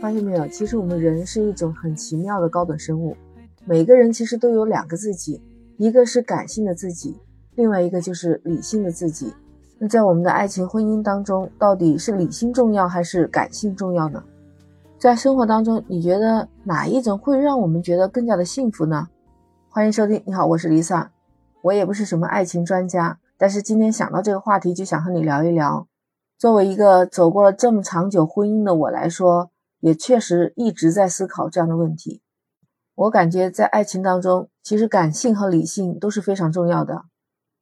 发现没有？其实我们人是一种很奇妙的高等生物，每个人其实都有两个自己，一个是感性的自己，另外一个就是理性的自己。那在我们的爱情婚姻当中，到底是理性重要还是感性重要呢？在生活当中，你觉得哪一种会让我们觉得更加的幸福呢？欢迎收听，你好，我是 Lisa，我也不是什么爱情专家，但是今天想到这个话题，就想和你聊一聊。作为一个走过了这么长久婚姻的我来说，也确实一直在思考这样的问题。我感觉在爱情当中，其实感性和理性都是非常重要的，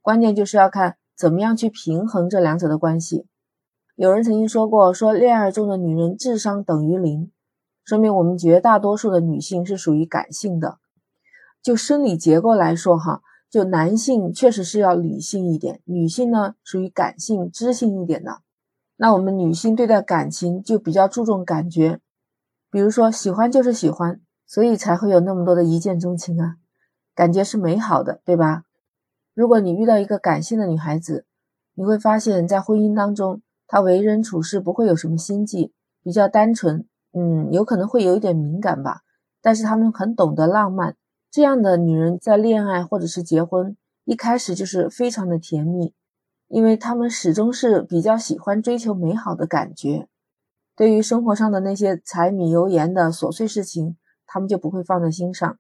关键就是要看怎么样去平衡这两者的关系。有人曾经说过，说恋爱中的女人智商等于零，说明我们绝大多数的女性是属于感性的。就生理结构来说，哈，就男性确实是要理性一点，女性呢属于感性知性一点的。那我们女性对待感情就比较注重感觉。比如说，喜欢就是喜欢，所以才会有那么多的一见钟情啊，感觉是美好的，对吧？如果你遇到一个感性的女孩子，你会发现在婚姻当中，她为人处事不会有什么心计，比较单纯，嗯，有可能会有一点敏感吧，但是她们很懂得浪漫。这样的女人在恋爱或者是结婚一开始就是非常的甜蜜，因为她们始终是比较喜欢追求美好的感觉。对于生活上的那些柴米油盐的琐碎事情，他们就不会放在心上。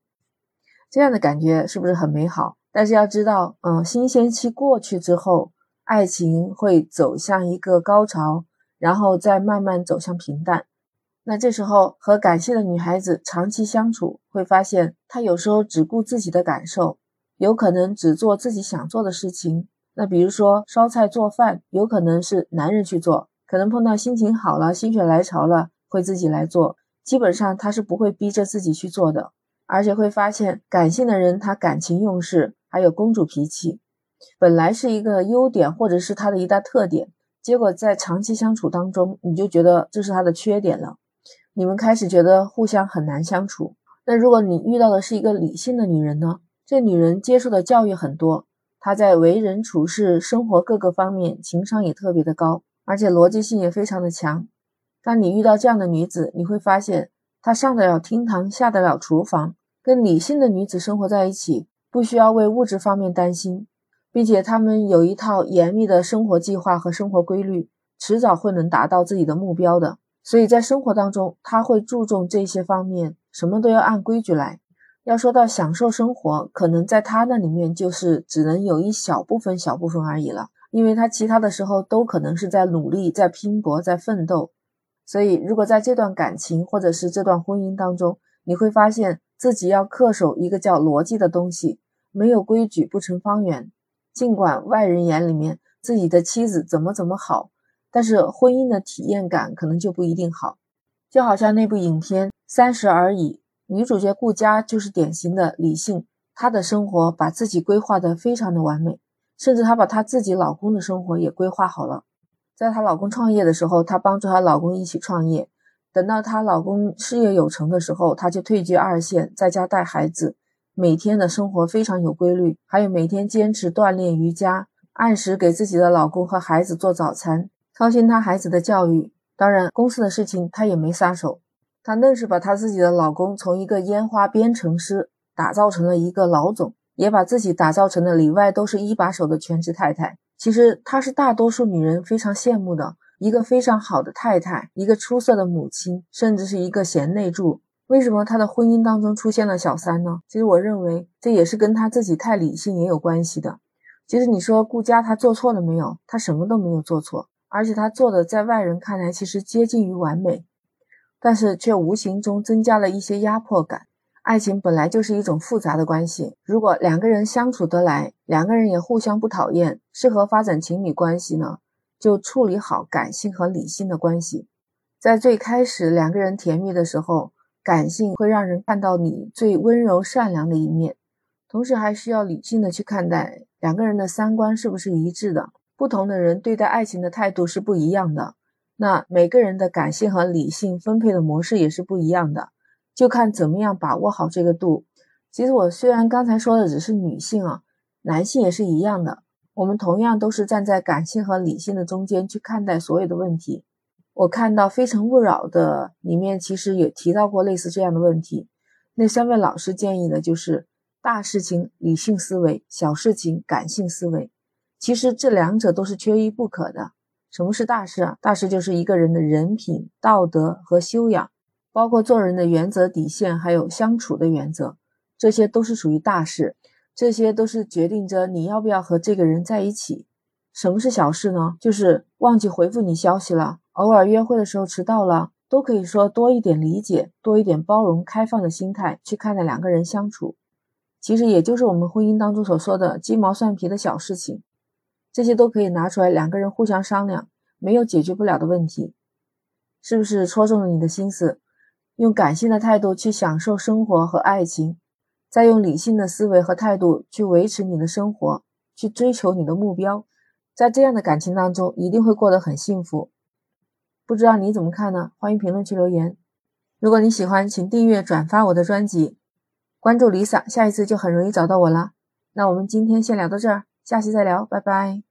这样的感觉是不是很美好？但是要知道，嗯，新鲜期过去之后，爱情会走向一个高潮，然后再慢慢走向平淡。那这时候和感性的女孩子长期相处，会发现她有时候只顾自己的感受，有可能只做自己想做的事情。那比如说烧菜做饭，有可能是男人去做。可能碰到心情好了、心血来潮了，会自己来做。基本上他是不会逼着自己去做的，而且会发现感性的人他感情用事，还有公主脾气，本来是一个优点或者是他的一大特点，结果在长期相处当中，你就觉得这是他的缺点了。你们开始觉得互相很难相处。那如果你遇到的是一个理性的女人呢？这女人接受的教育很多，她在为人处事、生活各个方面情商也特别的高。而且逻辑性也非常的强。当你遇到这样的女子，你会发现她上得了厅堂，下得了厨房。跟理性的女子生活在一起，不需要为物质方面担心，并且她们有一套严密的生活计划和生活规律，迟早会能达到自己的目标的。所以在生活当中，她会注重这些方面，什么都要按规矩来。要说到享受生活，可能在她那里面就是只能有一小部分、小部分而已了。因为他其他的时候都可能是在努力、在拼搏、在奋斗，所以如果在这段感情或者是这段婚姻当中，你会发现自己要恪守一个叫逻辑的东西，没有规矩不成方圆。尽管外人眼里面自己的妻子怎么怎么好，但是婚姻的体验感可能就不一定好。就好像那部影片《三十而已》，女主角顾佳就是典型的理性，她的生活把自己规划得非常的完美。甚至她把她自己老公的生活也规划好了，在她老公创业的时候，她帮助她老公一起创业；等到她老公事业有成的时候，她就退居二线，在家带孩子，每天的生活非常有规律，还有每天坚持锻炼瑜伽，按时给自己的老公和孩子做早餐，操心她孩子的教育。当然，公司的事情她也没撒手，她愣是把她自己的老公从一个烟花编程师打造成了一个老总。也把自己打造成了里外都是一把手的全职太太。其实她是大多数女人非常羡慕的一个非常好的太太，一个出色的母亲，甚至是一个贤内助。为什么她的婚姻当中出现了小三呢？其实我认为这也是跟她自己太理性也有关系的。其实你说顾佳她做错了没有？她什么都没有做错，而且她做的在外人看来其实接近于完美，但是却无形中增加了一些压迫感。爱情本来就是一种复杂的关系，如果两个人相处得来，两个人也互相不讨厌，适合发展情侣关系呢，就处理好感性和理性的关系。在最开始两个人甜蜜的时候，感性会让人看到你最温柔善良的一面，同时还需要理性的去看待两个人的三观是不是一致的。不同的人对待爱情的态度是不一样的，那每个人的感性和理性分配的模式也是不一样的。就看怎么样把握好这个度。其实我虽然刚才说的只是女性啊，男性也是一样的。我们同样都是站在感性和理性的中间去看待所有的问题。我看到《非诚勿扰》的里面其实也提到过类似这样的问题。那三位老师建议的就是大事情理性思维，小事情感性思维。其实这两者都是缺一不可的。什么是大事啊？大事就是一个人的人品、道德和修养，包括做人的原则、底线，还有相处的原则，这些都是属于大事。这些都是决定着你要不要和这个人在一起。什么是小事呢？就是忘记回复你消息了，偶尔约会的时候迟到了，都可以说多一点理解，多一点包容、开放的心态去看待两个人相处。其实也就是我们婚姻当中所说的鸡毛蒜皮的小事情。这些都可以拿出来，两个人互相商量，没有解决不了的问题，是不是戳中了你的心思？用感性的态度去享受生活和爱情，再用理性的思维和态度去维持你的生活，去追求你的目标，在这样的感情当中，一定会过得很幸福。不知道你怎么看呢？欢迎评论区留言。如果你喜欢，请订阅转发我的专辑，关注 Lisa，下一次就很容易找到我了。那我们今天先聊到这儿，下期再聊，拜拜。